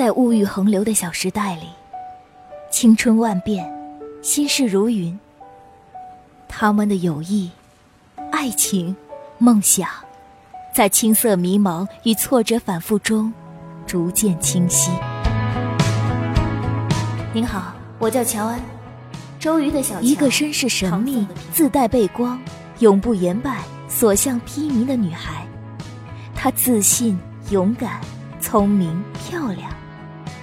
在物欲横流的小时代里，青春万变，心事如云。他们的友谊、爱情、梦想，在青涩迷茫与挫折反复中，逐渐清晰。您好，我叫乔安，周瑜的小一个身世神秘、自带背光、永不言败、所向披靡的女孩。她自信、勇敢、聪明、漂亮。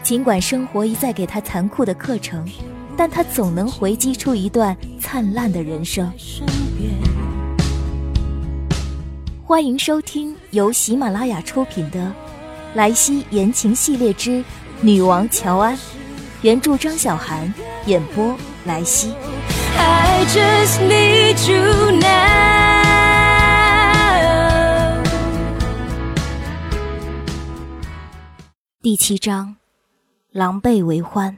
尽管生活一再给他残酷的课程，但他总能回击出一段灿烂的人生。欢迎收听由喜马拉雅出品的《莱西言情系列之女王乔安》，原著张小涵，演播莱西。第七章，狼狈为欢。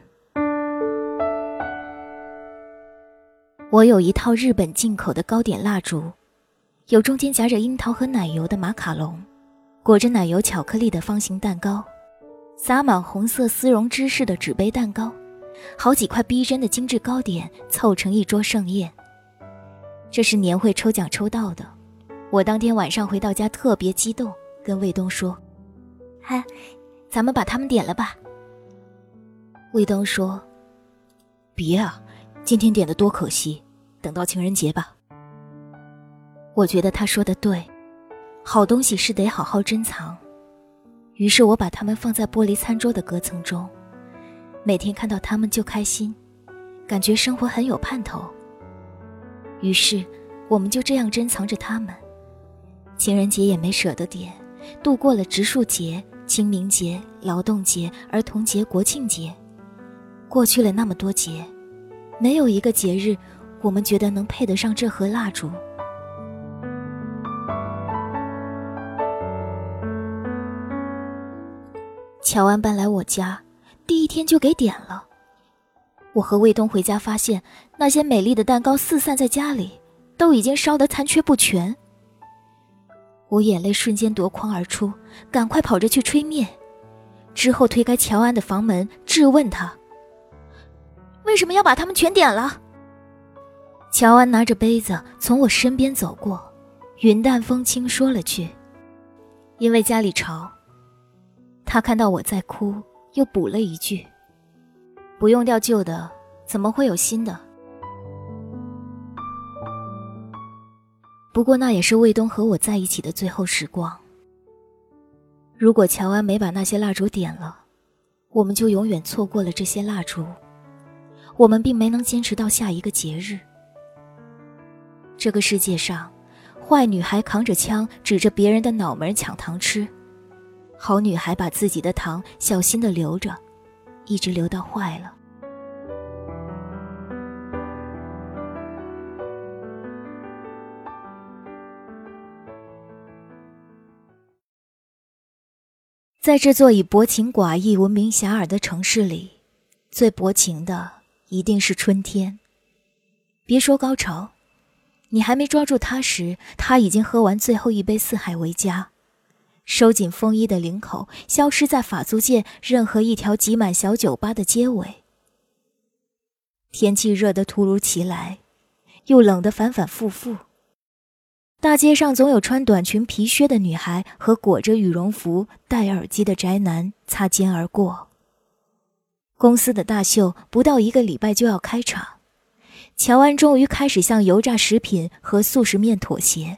我有一套日本进口的糕点蜡烛，有中间夹着樱桃和奶油的马卡龙，裹着奶油巧克力的方形蛋糕，撒满红色丝绒芝士的纸杯蛋糕，好几块逼真的精致糕点凑成一桌盛宴。这是年会抽奖抽到的，我当天晚上回到家特别激动，跟卫东说：“嗨。”咱们把他们点了吧。卫东说：“别啊，今天点的多可惜，等到情人节吧。”我觉得他说的对，好东西是得好好珍藏。于是我把它们放在玻璃餐桌的隔层中，每天看到它们就开心，感觉生活很有盼头。于是我们就这样珍藏着它们，情人节也没舍得点，度过了植树节。清明节、劳动节、儿童节、国庆节，过去了那么多节，没有一个节日我们觉得能配得上这盒蜡烛。乔安搬来我家，第一天就给点了。我和卫东回家发现，那些美丽的蛋糕四散在家里，都已经烧得残缺不全。我眼泪瞬间夺眶而出，赶快跑着去吹灭，之后推开乔安的房门，质问他：“为什么要把他们全点了？”乔安拿着杯子从我身边走过，云淡风轻说了句：“因为家里潮。”他看到我在哭，又补了一句：“不用掉旧的，怎么会有新的？”不过那也是卫东和我在一起的最后时光。如果乔安没把那些蜡烛点了，我们就永远错过了这些蜡烛，我们并没能坚持到下一个节日。这个世界上，坏女孩扛着枪指着别人的脑门抢糖吃，好女孩把自己的糖小心的留着，一直留到坏了。在这座以薄情寡义闻名遐迩的城市里，最薄情的一定是春天。别说高潮，你还没抓住他时，他已经喝完最后一杯四海为家，收紧风衣的领口，消失在法租界任何一条挤满小酒吧的街尾。天气热得突如其来，又冷得反反复复。大街上总有穿短裙皮靴的女孩和裹着羽绒服、戴耳机的宅男擦肩而过。公司的大秀不到一个礼拜就要开场，乔安终于开始向油炸食品和速食面妥协，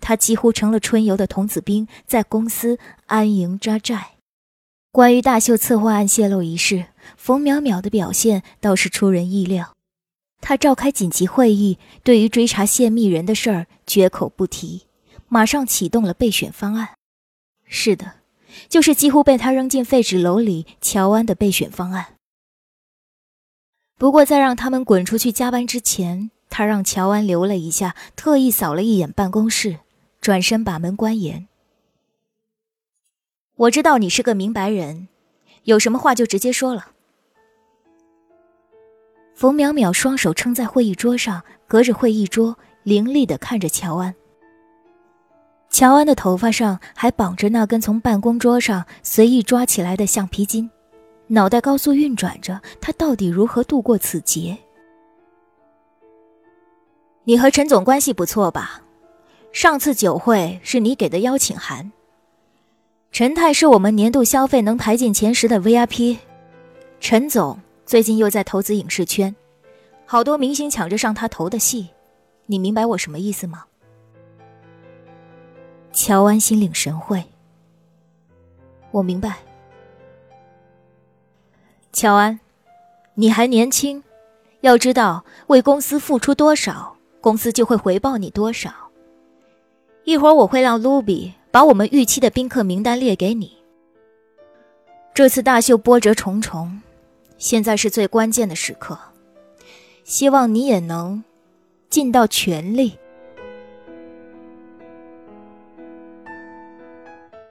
他几乎成了春游的童子兵，在公司安营扎寨。关于大秀策划案泄露一事，冯淼淼的表现倒是出人意料。他召开紧急会议，对于追查泄密人的事儿绝口不提，马上启动了备选方案。是的，就是几乎被他扔进废纸篓里乔安的备选方案。不过在让他们滚出去加班之前，他让乔安留了一下，特意扫了一眼办公室，转身把门关严。我知道你是个明白人，有什么话就直接说了。冯淼淼双手撑在会议桌上，隔着会议桌凌厉的看着乔安。乔安的头发上还绑着那根从办公桌上随意抓起来的橡皮筋，脑袋高速运转着，他到底如何度过此劫？你和陈总关系不错吧？上次酒会是你给的邀请函。陈太是我们年度消费能排进前十的 VIP，陈总最近又在投资影视圈，好多明星抢着上他投的戏，你明白我什么意思吗？乔安心领神会，我明白。乔安，你还年轻，要知道为公司付出多少，公司就会回报你多少。一会儿我会让卢比把我们预期的宾客名单列给你。这次大秀波折重重，现在是最关键的时刻，希望你也能尽到全力。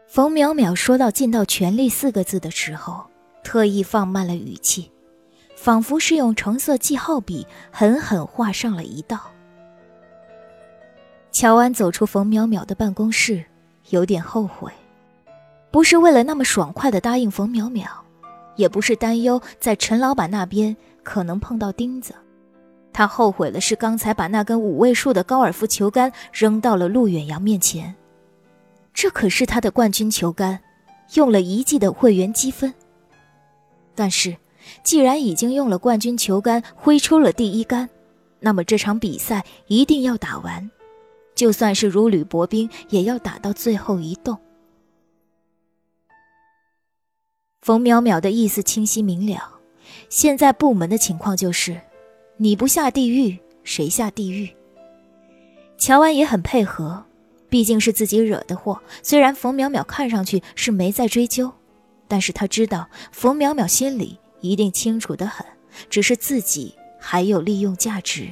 冯淼淼说到“尽到全力”四个字的时候，特意放慢了语气，仿佛是用橙色记号笔狠狠画上了一道。乔安走出冯淼淼的办公室，有点后悔，不是为了那么爽快的答应冯淼淼，也不是担忧在陈老板那边可能碰到钉子，他后悔的是刚才把那根五位数的高尔夫球杆扔到了陆远扬面前。这可是他的冠军球杆，用了一季的会员积分。但是，既然已经用了冠军球杆挥出了第一杆，那么这场比赛一定要打完，就算是如履薄冰，也要打到最后一洞。冯淼淼的意思清晰明了，现在部门的情况就是，你不下地狱，谁下地狱？乔安也很配合。毕竟是自己惹的祸，虽然冯淼淼看上去是没在追究，但是他知道冯淼淼心里一定清楚的很，只是自己还有利用价值。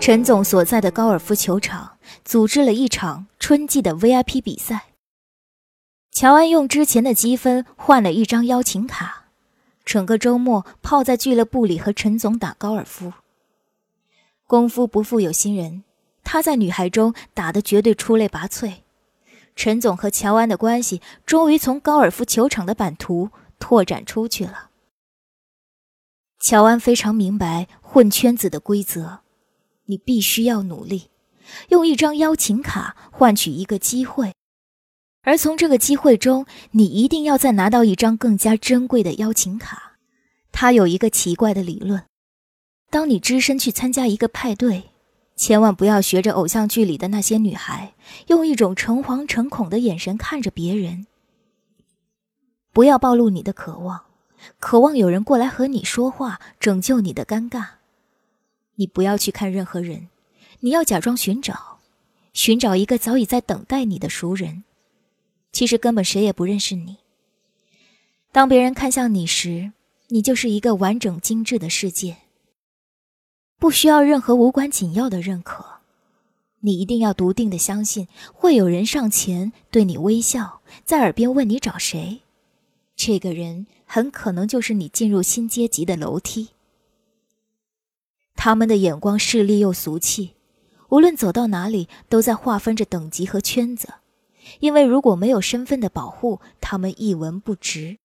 陈总所在的高尔夫球场组织了一场春季的 VIP 比赛。乔安用之前的积分换了一张邀请卡，整个周末泡在俱乐部里和陈总打高尔夫。功夫不负有心人，他在女孩中打得绝对出类拔萃。陈总和乔安的关系终于从高尔夫球场的版图拓展出去了。乔安非常明白混圈子的规则，你必须要努力，用一张邀请卡换取一个机会。而从这个机会中，你一定要再拿到一张更加珍贵的邀请卡。他有一个奇怪的理论：当你只身去参加一个派对，千万不要学着偶像剧里的那些女孩，用一种诚惶诚恐的眼神看着别人。不要暴露你的渴望，渴望有人过来和你说话，拯救你的尴尬。你不要去看任何人，你要假装寻找，寻找一个早已在等待你的熟人。其实根本谁也不认识你。当别人看向你时，你就是一个完整精致的世界，不需要任何无关紧要的认可。你一定要笃定的相信，会有人上前对你微笑，在耳边问你找谁。这个人很可能就是你进入新阶级的楼梯。他们的眼光势利又俗气，无论走到哪里，都在划分着等级和圈子。因为如果没有身份的保护，他们一文不值。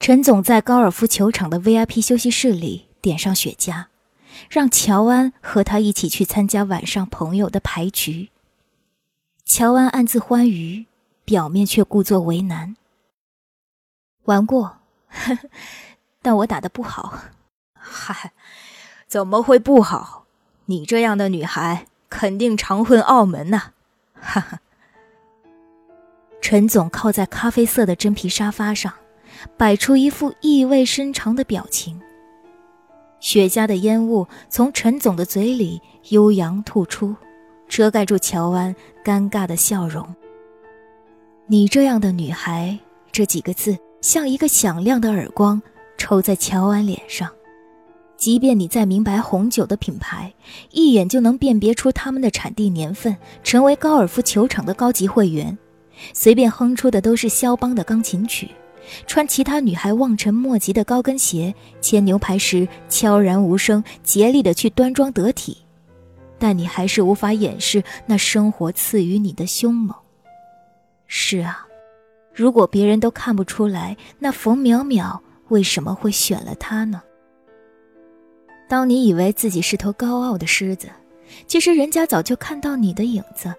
陈总在高尔夫球场的 VIP 休息室里点上雪茄，让乔安和他一起去参加晚上朋友的牌局。乔安暗自欢愉，表面却故作为难。玩过，但我打的不好。嗨，怎么会不好？你这样的女孩肯定常混澳门呐。哈哈，陈总靠在咖啡色的真皮沙发上，摆出一副意味深长的表情。雪茄的烟雾从陈总的嘴里悠扬吐出，遮盖住乔安尴尬的笑容。你这样的女孩，这几个字像一个响亮的耳光，抽在乔安脸上。即便你再明白红酒的品牌，一眼就能辨别出他们的产地年份，成为高尔夫球场的高级会员，随便哼出的都是肖邦的钢琴曲，穿其他女孩望尘莫及的高跟鞋，切牛排时悄然无声、竭力的去端庄得体，但你还是无法掩饰那生活赐予你的凶猛。是啊，如果别人都看不出来，那冯淼淼为什么会选了他呢？当你以为自己是头高傲的狮子，其实人家早就看到你的影子，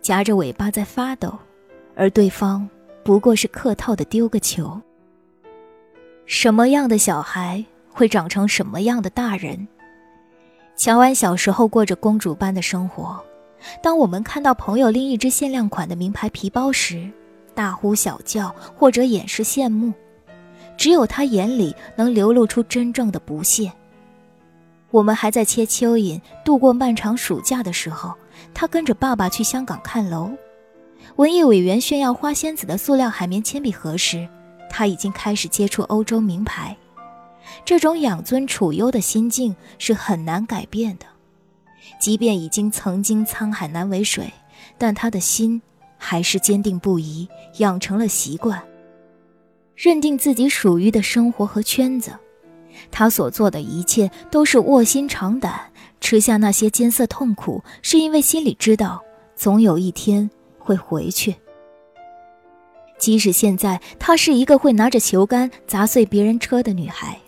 夹着尾巴在发抖，而对方。不过是客套的丢个球。什么样的小孩会长成什么样的大人？乔安小时候过着公主般的生活，当我们看到朋友拎一只限量款的名牌皮包时，大呼小叫或者掩饰羡慕，只有他眼里能流露出真正的不屑。我们还在切蚯蚓度过漫长暑假的时候，他跟着爸爸去香港看楼。文艺委员炫耀花仙子的塑料海绵铅笔盒时，他已经开始接触欧洲名牌。这种养尊处优的心境是很难改变的，即便已经曾经沧海难为水，但他的心还是坚定不移，养成了习惯，认定自己属于的生活和圈子。他所做的一切都是卧薪尝胆，吃下那些艰涩痛苦，是因为心里知道，总有一天。会回去。即使现在她是一个会拿着球杆砸碎别人车的女孩，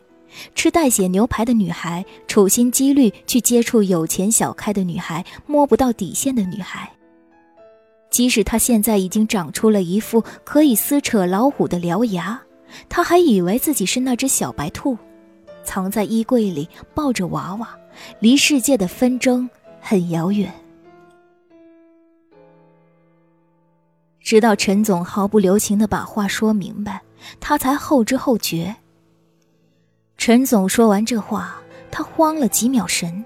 吃带血牛排的女孩，处心积虑去接触有钱小开的女孩，摸不到底线的女孩。即使她现在已经长出了一副可以撕扯老虎的獠牙，她还以为自己是那只小白兔，藏在衣柜里抱着娃娃，离世界的纷争很遥远。直到陈总毫不留情的把话说明白，他才后知后觉。陈总说完这话，他慌了几秒神，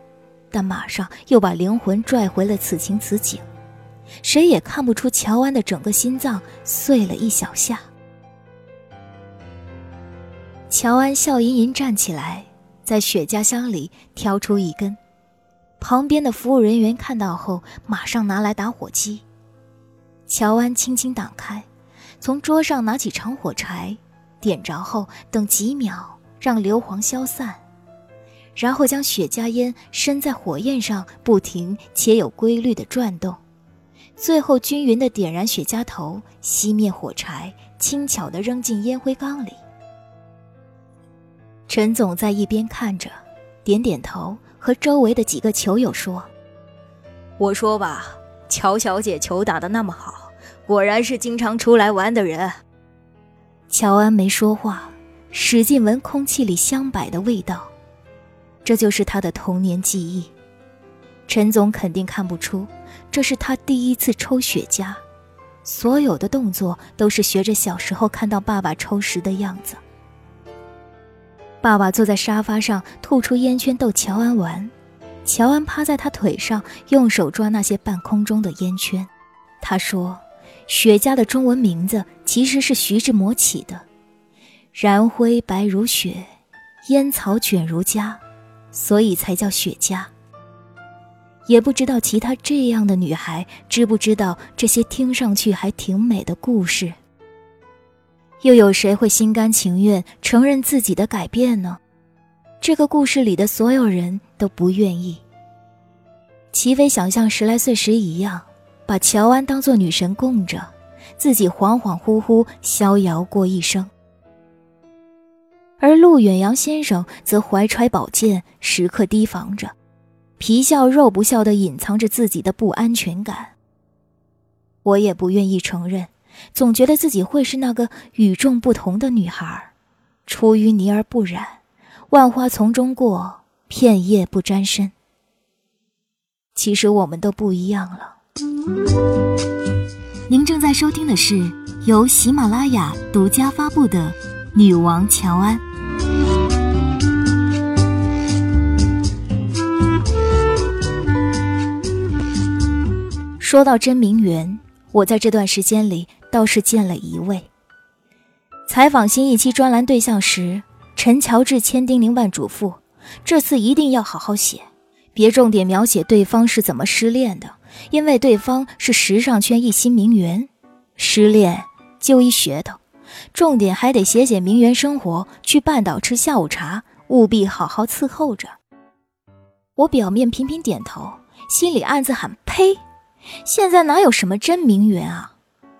但马上又把灵魂拽回了此情此景。谁也看不出乔安的整个心脏碎了一小下。乔安笑吟吟站起来，在雪茄箱里挑出一根，旁边的服务人员看到后，马上拿来打火机。乔安轻轻挡开，从桌上拿起长火柴，点着后等几秒，让硫磺消散，然后将雪茄烟伸在火焰上，不停且有规律的转动，最后均匀的点燃雪茄头，熄灭火柴，轻巧的扔进烟灰缸里。陈总在一边看着，点点头，和周围的几个球友说：“我说吧。”乔小姐球打得那么好，果然是经常出来玩的人。乔安没说话，使劲闻空气里香柏的味道，这就是他的童年记忆。陈总肯定看不出，这是他第一次抽雪茄，所有的动作都是学着小时候看到爸爸抽时的样子。爸爸坐在沙发上，吐出烟圈逗乔安玩。乔安趴在他腿上，用手抓那些半空中的烟圈。他说：“雪茄的中文名字其实是徐志摩起的，燃灰白如雪，烟草卷如痂，所以才叫雪茄。”也不知道其他这样的女孩知不知道这些听上去还挺美的故事。又有谁会心甘情愿承认自己的改变呢？这个故事里的所有人都不愿意。齐飞想像十来岁时一样，把乔安当做女神供着，自己恍恍惚惚逍遥过一生。而陆远扬先生则怀揣宝剑，时刻提防着，皮笑肉不笑地隐藏着自己的不安全感。我也不愿意承认，总觉得自己会是那个与众不同的女孩，出淤泥而不染。万花丛中过，片叶不沾身。其实我们都不一样了。您正在收听的是由喜马拉雅独家发布的《女王乔安》。说到真名媛，我在这段时间里倒是见了一位。采访新一期专栏对象时。陈乔治千叮咛万嘱咐，这次一定要好好写，别重点描写对方是怎么失恋的，因为对方是时尚圈一新名媛，失恋就一噱头，重点还得写写名媛生活，去半岛吃下午茶，务必好好伺候着。我表面频频点头，心里暗自喊：呸！现在哪有什么真名媛啊？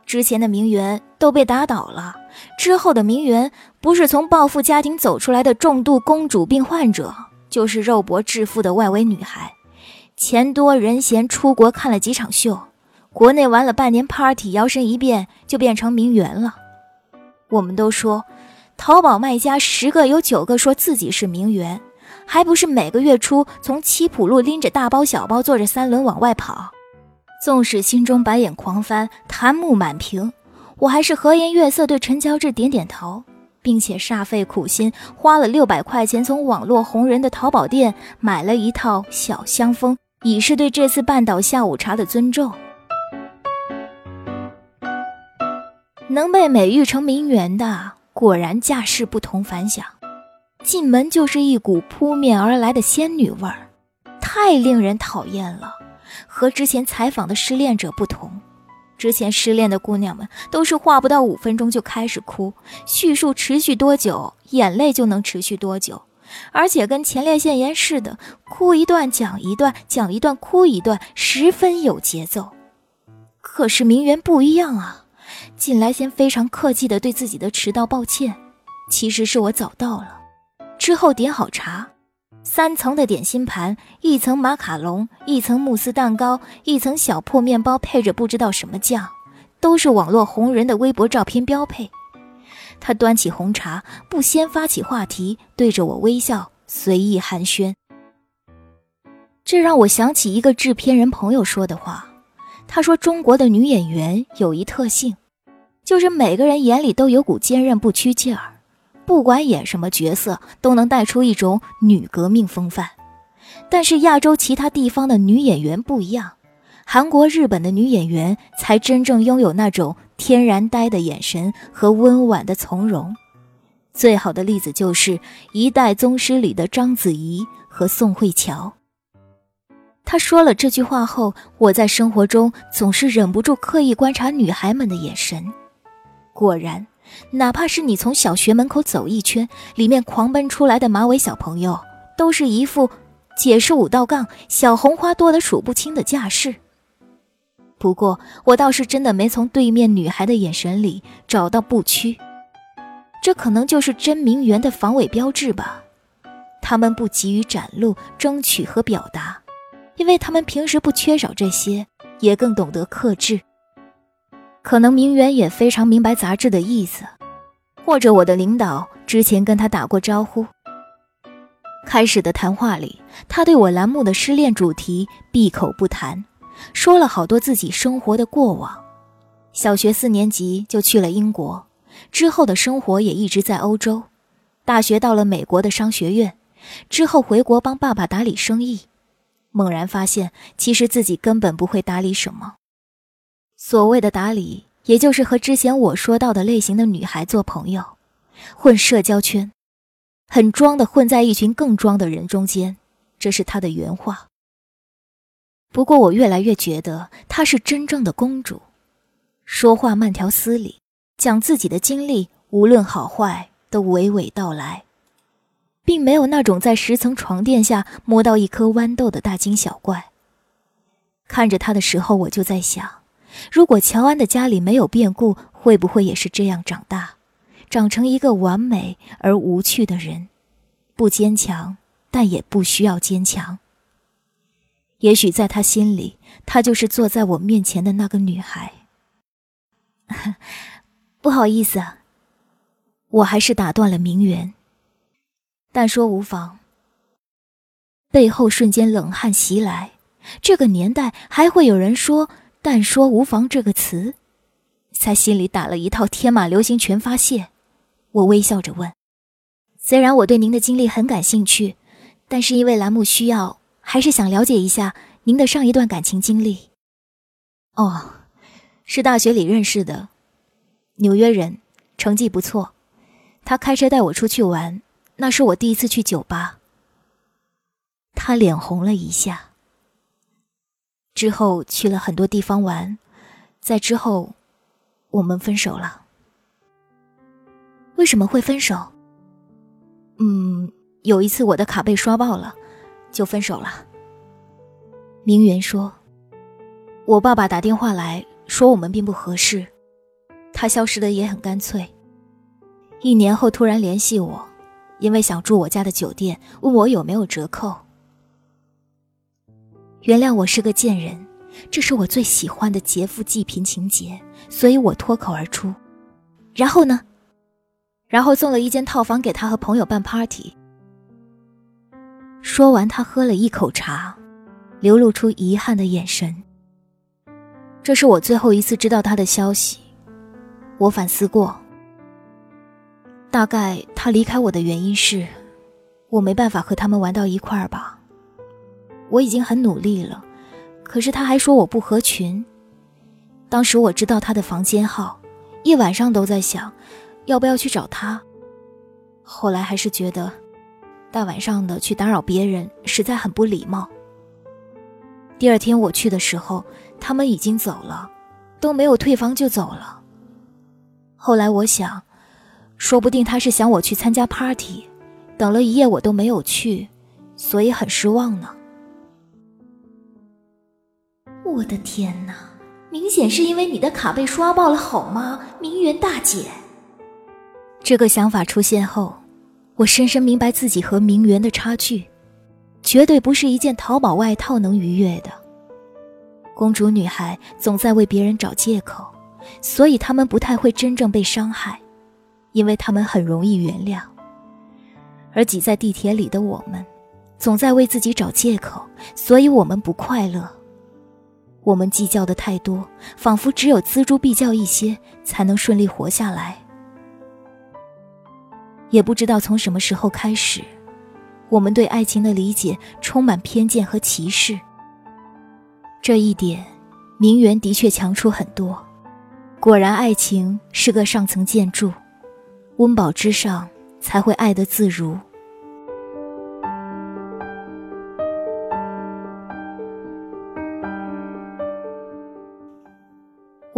之前的名媛都被打倒了，之后的名媛不是从暴富家庭走出来的重度公主病患者，就是肉搏致富的外围女孩，钱多人闲，出国看了几场秀，国内玩了半年 party，摇身一变就变成名媛了。我们都说，淘宝卖家十个有九个说自己是名媛，还不是每个月初从七浦路拎着大包小包，坐着三轮往外跑。纵使心中白眼狂翻，檀木满屏，我还是和颜悦色对陈乔治点点头，并且煞费苦心花了六百块钱从网络红人的淘宝店买了一套小香风，以示对这次半岛下午茶的尊重。能被美誉成名媛的，果然架势不同凡响，进门就是一股扑面而来的仙女味儿，太令人讨厌了。和之前采访的失恋者不同，之前失恋的姑娘们都是话不到五分钟就开始哭，叙述持续多久，眼泪就能持续多久，而且跟前列腺炎似的，哭一段讲一段，讲一段哭一段，十分有节奏。可是名媛不一样啊，进来先非常客气的对自己的迟到抱歉，其实是我早到了，之后点好茶。三层的点心盘，一层马卡龙，一层慕斯蛋糕，一层小破面包，配着不知道什么酱，都是网络红人的微博照片标配。他端起红茶，不先发起话题，对着我微笑，随意寒暄。这让我想起一个制片人朋友说的话，他说中国的女演员有一特性，就是每个人眼里都有股坚韧不屈劲儿。不管演什么角色，都能带出一种女革命风范。但是亚洲其他地方的女演员不一样，韩国、日本的女演员才真正拥有那种天然呆的眼神和温婉的从容。最好的例子就是《一代宗师》里的章子怡和宋慧乔。他说了这句话后，我在生活中总是忍不住刻意观察女孩们的眼神，果然。哪怕是你从小学门口走一圈，里面狂奔出来的马尾小朋友，都是一副解释五道杠、小红花多得数不清的架势。不过，我倒是真的没从对面女孩的眼神里找到不屈，这可能就是真名媛的防伪标志吧。他们不急于展露、争取和表达，因为他们平时不缺少这些，也更懂得克制。可能名媛也非常明白杂志的意思，或者我的领导之前跟他打过招呼。开始的谈话里，他对我栏目的失恋主题闭口不谈，说了好多自己生活的过往。小学四年级就去了英国，之后的生活也一直在欧洲。大学到了美国的商学院，之后回国帮爸爸打理生意，猛然发现其实自己根本不会打理什么。所谓的打理，也就是和之前我说到的类型的女孩做朋友，混社交圈，很装的混在一群更装的人中间，这是她的原话。不过我越来越觉得她是真正的公主，说话慢条斯理，讲自己的经历，无论好坏都娓娓道来，并没有那种在十层床垫下摸到一颗豌豆的大惊小怪。看着她的时候，我就在想。如果乔安的家里没有变故，会不会也是这样长大，长成一个完美而无趣的人？不坚强，但也不需要坚强。也许在他心里，她就是坐在我面前的那个女孩。不好意思，我还是打断了名媛。但说无妨。背后瞬间冷汗袭来，这个年代还会有人说？但说无妨这个词，在心里打了一套天马流星拳发泄。我微笑着问：“虽然我对您的经历很感兴趣，但是因为栏目需要，还是想了解一下您的上一段感情经历。”哦，是大学里认识的，纽约人，成绩不错。他开车带我出去玩，那是我第一次去酒吧。他脸红了一下。之后去了很多地方玩，在之后，我们分手了。为什么会分手？嗯，有一次我的卡被刷爆了，就分手了。明媛说：“我爸爸打电话来说我们并不合适，他消失的也很干脆。一年后突然联系我，因为想住我家的酒店，问我有没有折扣。原谅我是个贱人，这是我最喜欢的劫富济贫情节，所以我脱口而出。然后呢？然后送了一间套房给他和朋友办 party。说完，他喝了一口茶。”流露出遗憾的眼神。这是我最后一次知道他的消息。我反思过，大概他离开我的原因是，我没办法和他们玩到一块儿吧。我已经很努力了，可是他还说我不合群。当时我知道他的房间号，一晚上都在想，要不要去找他。后来还是觉得，大晚上的去打扰别人，实在很不礼貌。第二天我去的时候，他们已经走了，都没有退房就走了。后来我想，说不定他是想我去参加 party，等了一夜我都没有去，所以很失望呢。我的天哪，明显是因为你的卡被刷爆了，好吗，名媛大姐？这个想法出现后，我深深明白自己和名媛的差距。绝对不是一件淘宝外套能逾越的。公主女孩总在为别人找借口，所以她们不太会真正被伤害，因为她们很容易原谅。而挤在地铁里的我们，总在为自己找借口，所以我们不快乐。我们计较的太多，仿佛只有锱铢必较一些，才能顺利活下来。也不知道从什么时候开始。我们对爱情的理解充满偏见和歧视，这一点，名媛的确强出很多。果然，爱情是个上层建筑，温饱之上才会爱得自如。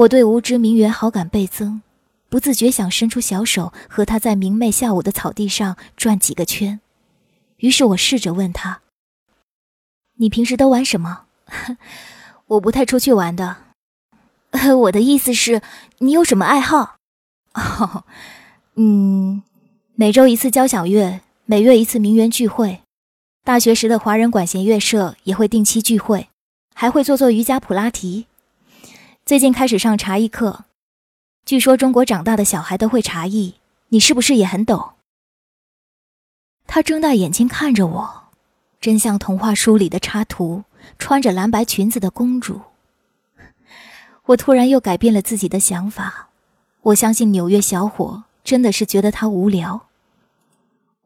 我对无知名媛好感倍增，不自觉想伸出小手和她在明媚下午的草地上转几个圈。于是我试着问他：“你平时都玩什么？”“ 我不太出去玩的。”“我的意思是，你有什么爱好？”“哦，嗯，每周一次交响乐，每月一次名媛聚会，大学时的华人管弦乐社也会定期聚会，还会做做瑜伽、普拉提。最近开始上茶艺课，据说中国长大的小孩都会茶艺，你是不是也很懂？”他睁大眼睛看着我，真像童话书里的插图，穿着蓝白裙子的公主。我突然又改变了自己的想法，我相信纽约小伙真的是觉得他无聊。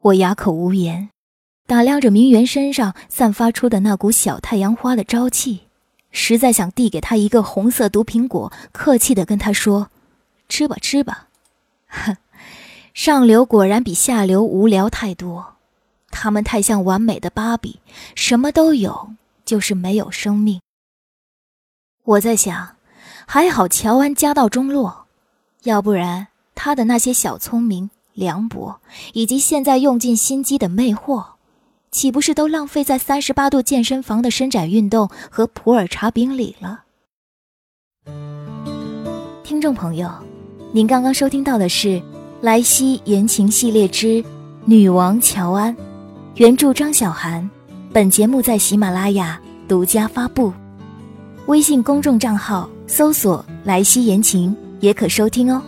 我哑口无言，打量着明媛身上散发出的那股小太阳花的朝气，实在想递给他一个红色毒苹果，客气的跟他说：“吃吧，吃吧。”哼，上流果然比下流无聊太多。他们太像完美的芭比，什么都有，就是没有生命。我在想，还好乔安家道中落，要不然他的那些小聪明、凉薄，以及现在用尽心机的魅惑，岂不是都浪费在三十八度健身房的伸展运动和普洱茶饼里了？听众朋友，您刚刚收听到的是《莱西言情系列之女王乔安》。原著张小涵，本节目在喜马拉雅独家发布，微信公众账号搜索“莱西言情”也可收听哦。